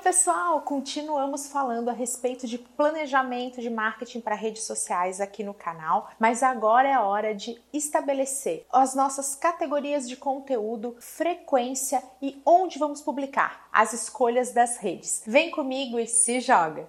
pessoal, continuamos falando a respeito de planejamento de marketing para redes sociais aqui no canal, mas agora é a hora de estabelecer as nossas categorias de conteúdo, frequência e onde vamos publicar, as escolhas das redes. Vem comigo e se joga!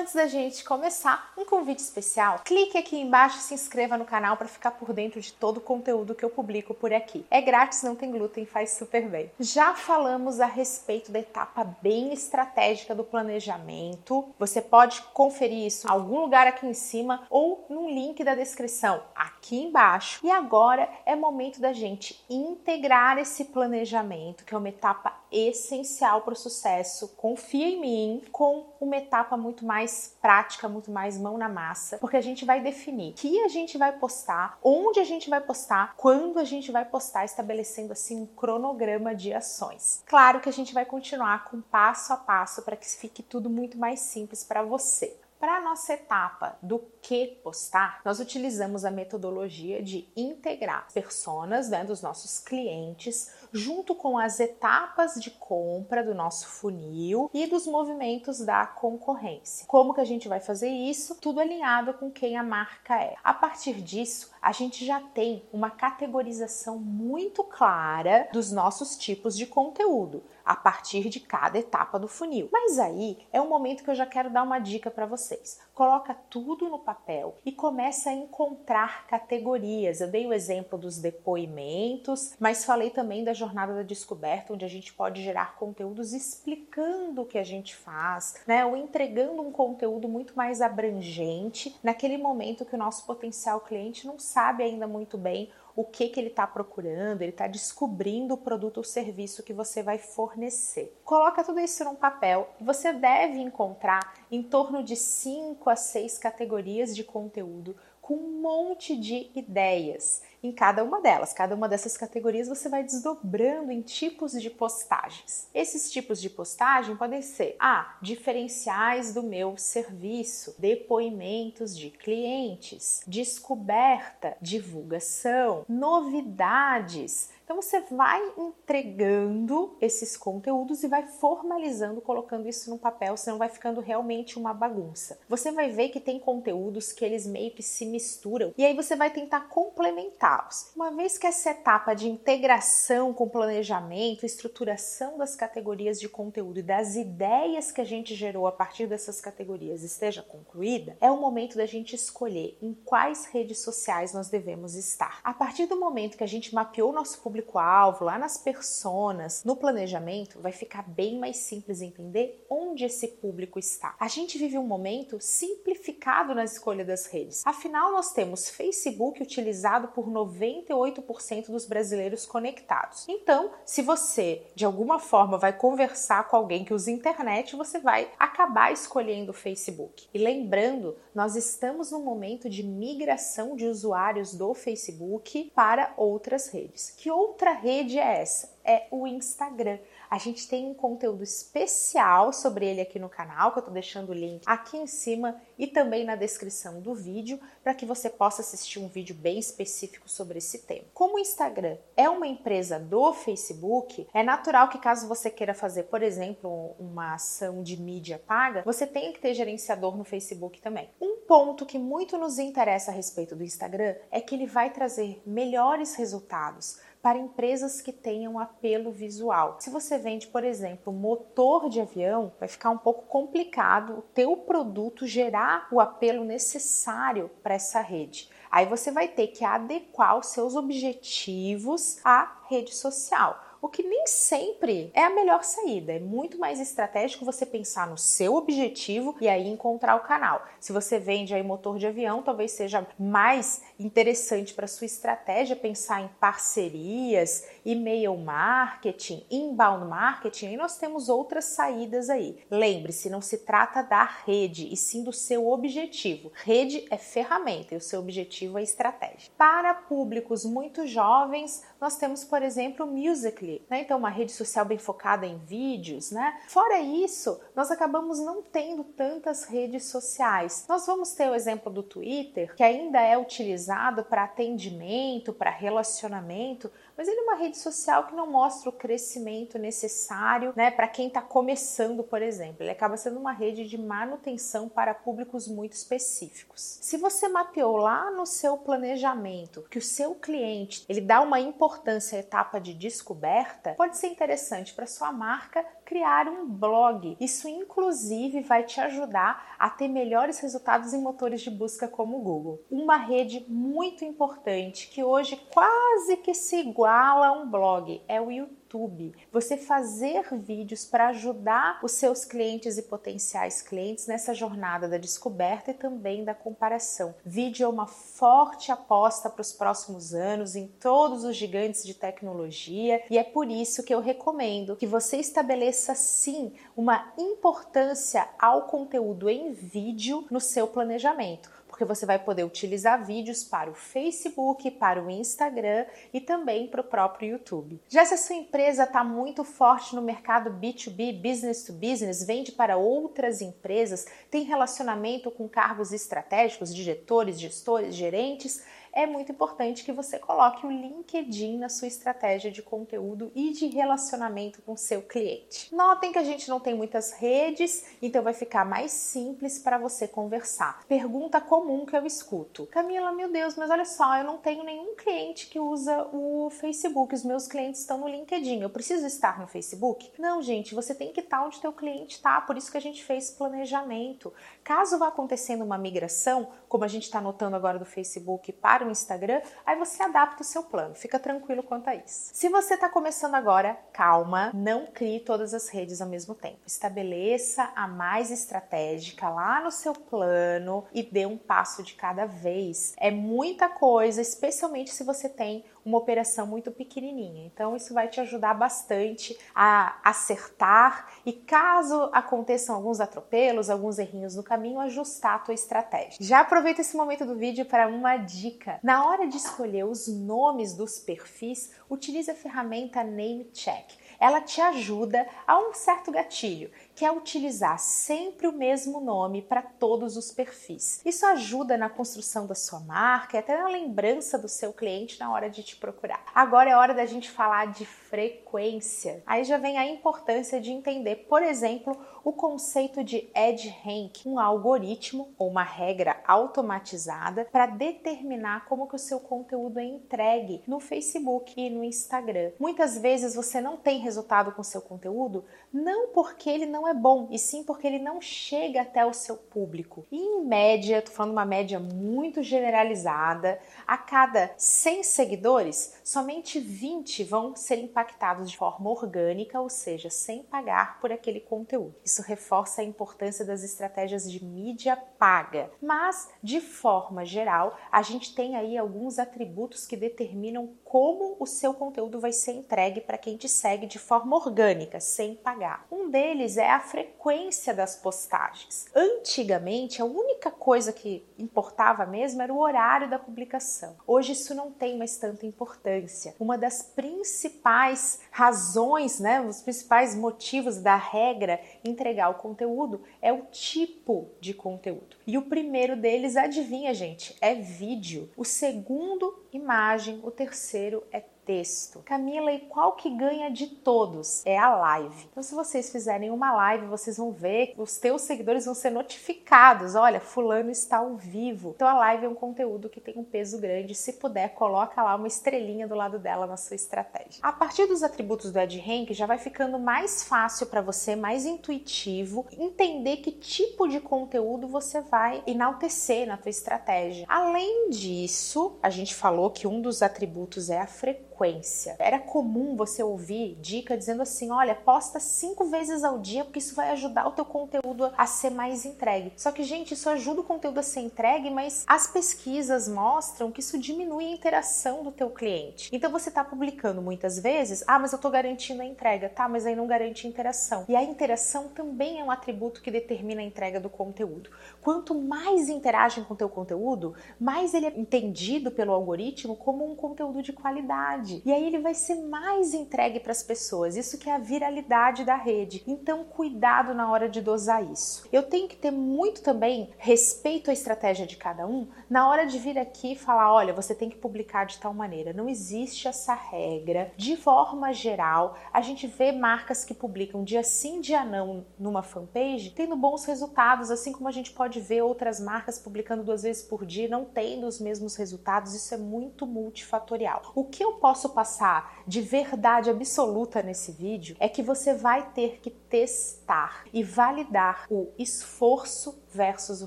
Antes da gente começar, um convite especial. Clique aqui embaixo e se inscreva no canal para ficar por dentro de todo o conteúdo que eu publico por aqui. É grátis, não tem glúten, faz super bem. Já falamos a respeito da etapa bem estratégica do planejamento. Você pode conferir isso em algum lugar aqui em cima ou no link da descrição aqui embaixo. E agora é momento da gente integrar esse planejamento, que é uma etapa essencial para o sucesso. Confia em mim, com uma etapa muito mais prática, muito mais mão na massa, porque a gente vai definir que a gente vai postar, onde a gente vai postar, quando a gente vai postar, estabelecendo assim um cronograma de ações. Claro que a gente vai continuar com passo a passo para que fique tudo muito mais simples para você. Para a nossa etapa do que postar, nós utilizamos a metodologia de integrar personas né, dos nossos clientes junto com as etapas de compra do nosso funil e dos movimentos da concorrência. Como que a gente vai fazer isso? Tudo alinhado com quem a marca é. A partir disso, a gente já tem uma categorização muito clara dos nossos tipos de conteúdo a partir de cada etapa do funil. Mas aí é um momento que eu já quero dar uma dica para vocês. Coloca tudo no papel e começa a encontrar categorias. Eu dei o exemplo dos depoimentos, mas falei também da jornada da descoberta, onde a gente pode gerar conteúdos explicando o que a gente faz, né? Ou entregando um conteúdo muito mais abrangente naquele momento que o nosso potencial cliente não sabe ainda muito bem o que, que ele está procurando, ele está descobrindo o produto ou serviço que você vai fornecer. Coloca tudo isso num papel e você deve encontrar em torno de 5 a 6 categorias de conteúdo com um monte de ideias em cada uma delas. Cada uma dessas categorias você vai desdobrando em tipos de postagens. Esses tipos de postagem podem ser ah, diferenciais do meu serviço, depoimentos de clientes, descoberta, divulgação, novidades então você vai entregando esses conteúdos e vai formalizando, colocando isso no papel, senão vai ficando realmente uma bagunça. Você vai ver que tem conteúdos que eles meio que se misturam e aí você vai tentar complementá-los. Uma vez que essa etapa de integração com planejamento, estruturação das categorias de conteúdo e das ideias que a gente gerou a partir dessas categorias esteja concluída, é o momento da gente escolher em quais redes sociais nós devemos estar. A partir do momento que a gente mapeou nosso público público-alvo, lá nas personas, no planejamento, vai ficar bem mais simples entender onde esse público está. A gente vive um momento simplificado na escolha das redes. Afinal, nós temos Facebook utilizado por 98% dos brasileiros conectados. Então, se você de alguma forma vai conversar com alguém que usa internet, você vai acabar escolhendo o Facebook. E lembrando, nós estamos num momento de migração de usuários do Facebook para outras redes. Que outra rede é essa? É o Instagram. A gente tem um conteúdo especial sobre ele aqui no canal, que eu tô deixando o link aqui em cima e também na descrição do vídeo, para que você possa assistir um vídeo bem específico sobre esse tema. Como o Instagram é uma empresa do Facebook, é natural que caso você queira fazer, por exemplo, uma ação de mídia paga, você tenha que ter gerenciador no Facebook também. Um ponto que muito nos interessa a respeito do Instagram é que ele vai trazer melhores resultados para empresas que tenham apelo visual. Se você vende, por exemplo, motor de avião, vai ficar um pouco complicado o teu produto gerar o apelo necessário para essa rede. Aí você vai ter que adequar os seus objetivos à rede social o que nem sempre é a melhor saída. É muito mais estratégico você pensar no seu objetivo e aí encontrar o canal. Se você vende aí motor de avião, talvez seja mais interessante para sua estratégia pensar em parcerias, e-mail marketing, inbound marketing, e nós temos outras saídas aí. Lembre-se, não se trata da rede, e sim do seu objetivo. Rede é ferramenta e o seu objetivo é estratégia. Para públicos muito jovens, nós temos, por exemplo, o Musical.ly né? Então, uma rede social bem focada em vídeos, né? Fora isso, nós acabamos não tendo tantas redes sociais. Nós vamos ter o exemplo do Twitter, que ainda é utilizado para atendimento, para relacionamento, mas ele é uma rede social que não mostra o crescimento necessário, né, para quem está começando, por exemplo. Ele acaba sendo uma rede de manutenção para públicos muito específicos. Se você mapeou lá no seu planejamento que o seu cliente ele dá uma importância à etapa de descoberta, pode ser interessante para sua marca criar um blog. Isso, inclusive, vai te ajudar a ter melhores resultados em motores de busca como o Google. Uma rede muito importante que hoje quase que se iguala a um blog é o YouTube. YouTube, você fazer vídeos para ajudar os seus clientes e potenciais clientes nessa jornada da descoberta e também da comparação. Vídeo é uma forte aposta para os próximos anos em todos os gigantes de tecnologia e é por isso que eu recomendo que você estabeleça sim uma importância ao conteúdo em vídeo no seu planejamento porque você vai poder utilizar vídeos para o Facebook, para o Instagram e também para o próprio YouTube. Já se a sua empresa está muito forte no mercado B2B, business to business, vende para outras empresas, tem relacionamento com cargos estratégicos, diretores, gestores, gerentes, é muito importante que você coloque o LinkedIn na sua estratégia de conteúdo e de relacionamento com seu cliente. Notem que a gente não tem muitas redes, então vai ficar mais simples para você conversar. Pergunta comum que eu escuto: Camila, meu Deus, mas olha só, eu não tenho nenhum cliente que usa o Facebook, os meus clientes estão no LinkedIn. Eu preciso estar no Facebook? Não, gente, você tem que estar onde teu cliente está, por isso que a gente fez planejamento. Caso vá acontecendo uma migração, como a gente está notando agora do Facebook para para o Instagram, aí você adapta o seu plano. Fica tranquilo quanto a isso. Se você está começando agora, calma, não crie todas as redes ao mesmo tempo. Estabeleça a mais estratégica lá no seu plano e dê um passo de cada vez. É muita coisa, especialmente se você tem uma operação muito pequenininha. Então isso vai te ajudar bastante a acertar e caso aconteçam alguns atropelos, alguns errinhos no caminho, ajustar a tua estratégia. Já aproveita esse momento do vídeo para uma dica. Na hora de escolher os nomes dos perfis, utilize a ferramenta NameCheck ela te ajuda a um certo gatilho, que é utilizar sempre o mesmo nome para todos os perfis. Isso ajuda na construção da sua marca e até na lembrança do seu cliente na hora de te procurar. Agora é hora da gente falar de frequência. Aí já vem a importância de entender, por exemplo, o conceito de Edge Rank, um algoritmo ou uma regra automatizada para determinar como que o seu conteúdo é entregue no Facebook e no Instagram. Muitas vezes você não tem resultado com seu conteúdo, não porque ele não é bom, e sim porque ele não chega até o seu público. E em média, tô falando uma média muito generalizada, a cada 100 seguidores, somente 20 vão ser impactados de forma orgânica, ou seja, sem pagar por aquele conteúdo. Isso reforça a importância das estratégias de mídia paga. Mas, de forma geral, a gente tem aí alguns atributos que determinam como o seu conteúdo vai ser entregue para quem te segue de forma orgânica, sem pagar. Um deles é a frequência das postagens. Antigamente, a única coisa que importava mesmo era o horário da publicação. Hoje isso não tem mais tanta importância. Uma das principais razões, né, os principais motivos da regra entregar o conteúdo é o tipo de conteúdo. E o primeiro deles, adivinha, gente, é vídeo. O segundo, imagem. O terceiro é texto. Camila, e qual que ganha de todos? É a live. Então, se vocês fizerem uma live, vocês vão ver os teus seguidores vão ser notificados. Olha, fulano está ao vivo. Então, a live é um conteúdo que tem um peso grande. Se puder, coloca lá uma estrelinha do lado dela na sua estratégia. A partir dos atributos do EdRank, já vai ficando mais fácil para você, mais intuitivo, entender que tipo de conteúdo você vai enaltecer na tua estratégia. Além disso, a gente falou que um dos atributos é a frequência frequência. Era comum você ouvir dica dizendo assim: olha, posta cinco vezes ao dia, porque isso vai ajudar o teu conteúdo a ser mais entregue. Só que, gente, isso ajuda o conteúdo a ser entregue, mas as pesquisas mostram que isso diminui a interação do teu cliente. Então você está publicando muitas vezes, ah, mas eu estou garantindo a entrega, tá? Mas aí não garante interação. E a interação também é um atributo que determina a entrega do conteúdo. Quanto mais interagem com o teu conteúdo, mais ele é entendido pelo algoritmo como um conteúdo de qualidade qualidade. E aí ele vai ser mais entregue para as pessoas. Isso que é a viralidade da rede. Então, cuidado na hora de dosar isso. Eu tenho que ter muito também respeito à estratégia de cada um na hora de vir aqui falar, olha, você tem que publicar de tal maneira. Não existe essa regra. De forma geral, a gente vê marcas que publicam dia sim, dia não numa fanpage, tendo bons resultados, assim como a gente pode ver outras marcas publicando duas vezes por dia, não tendo os mesmos resultados. Isso é muito multifatorial. O que eu posso passar de verdade absoluta nesse vídeo é que você vai ter que testar e validar o esforço versus o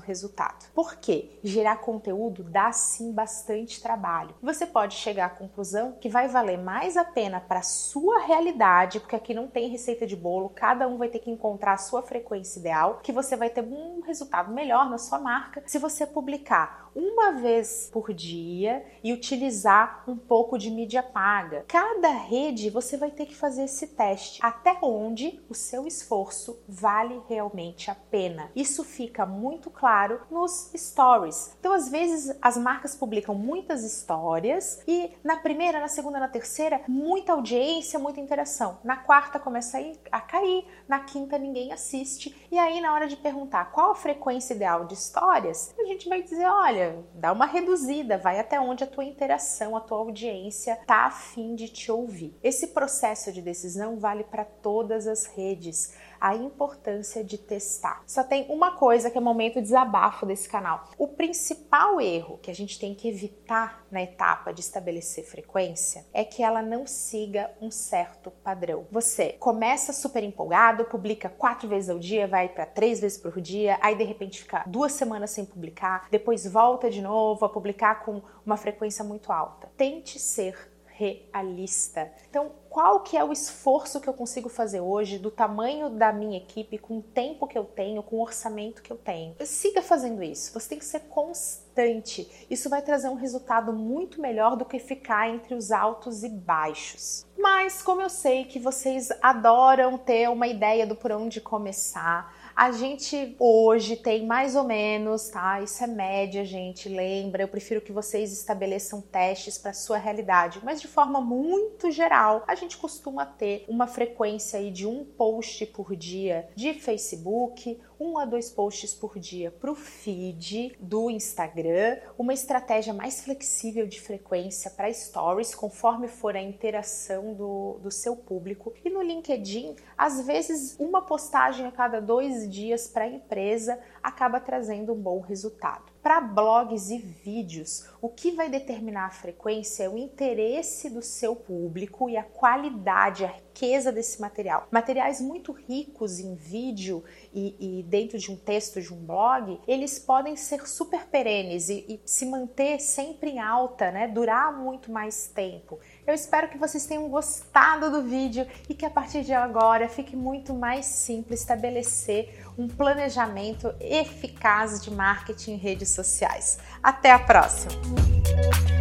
resultado. Por quê? Gerar conteúdo dá sim bastante trabalho. Você pode chegar à conclusão que vai valer mais a pena para sua realidade, porque aqui não tem receita de bolo, cada um vai ter que encontrar a sua frequência ideal, que você vai ter um resultado melhor na sua marca se você publicar uma vez por dia e utilizar um pouco de mídia paga. Cada rede você vai ter que fazer esse teste até onde o seu esforço vale realmente a pena. Isso fica muito claro nos stories. Então, às vezes, as marcas publicam muitas histórias e na primeira, na segunda, na terceira, muita audiência, muita interação. Na quarta começa a cair, na quinta ninguém assiste. E aí, na hora de perguntar qual a frequência ideal de histórias, a gente vai dizer: olha, dá uma reduzida, vai até onde a tua interação, a tua audiência tá afim de te ouvir. Esse processo de decisão vale para todas as redes a importância de testar. Só tem uma coisa que é momento de desabafo desse canal. O principal erro que a gente tem que evitar na etapa de estabelecer frequência é que ela não siga um certo padrão. Você começa super empolgado, publica quatro vezes ao dia, vai para três vezes por dia, aí de repente fica duas semanas sem publicar, depois volta de novo a publicar com uma frequência muito alta. Tente ser realista. Então, qual que é o esforço que eu consigo fazer hoje, do tamanho da minha equipe, com o tempo que eu tenho, com o orçamento que eu tenho? Siga fazendo isso. Você tem que ser constante. Isso vai trazer um resultado muito melhor do que ficar entre os altos e baixos. Mas como eu sei que vocês adoram ter uma ideia do por onde começar, a gente hoje tem mais ou menos, tá? Isso é média, gente. Lembra, eu prefiro que vocês estabeleçam testes para sua realidade, mas de forma muito geral, a gente costuma ter uma frequência aí de um post por dia de Facebook, um a dois posts por dia para o feed do Instagram, uma estratégia mais flexível de frequência para stories, conforme for a interação do, do seu público. E no LinkedIn, às vezes, uma postagem a cada dois dias para a empresa acaba trazendo um bom resultado. Para blogs e vídeos, o que vai determinar a frequência é o interesse do seu público e a qualidade, a riqueza desse material. Materiais muito ricos em vídeo e, e dentro de um texto de um blog, eles podem ser super perenes e, e se manter sempre em alta, né? Durar muito mais tempo. Eu espero que vocês tenham gostado do vídeo e que a partir de agora fique muito mais simples estabelecer um planejamento eficaz de marketing em redes sociais. Até a próxima!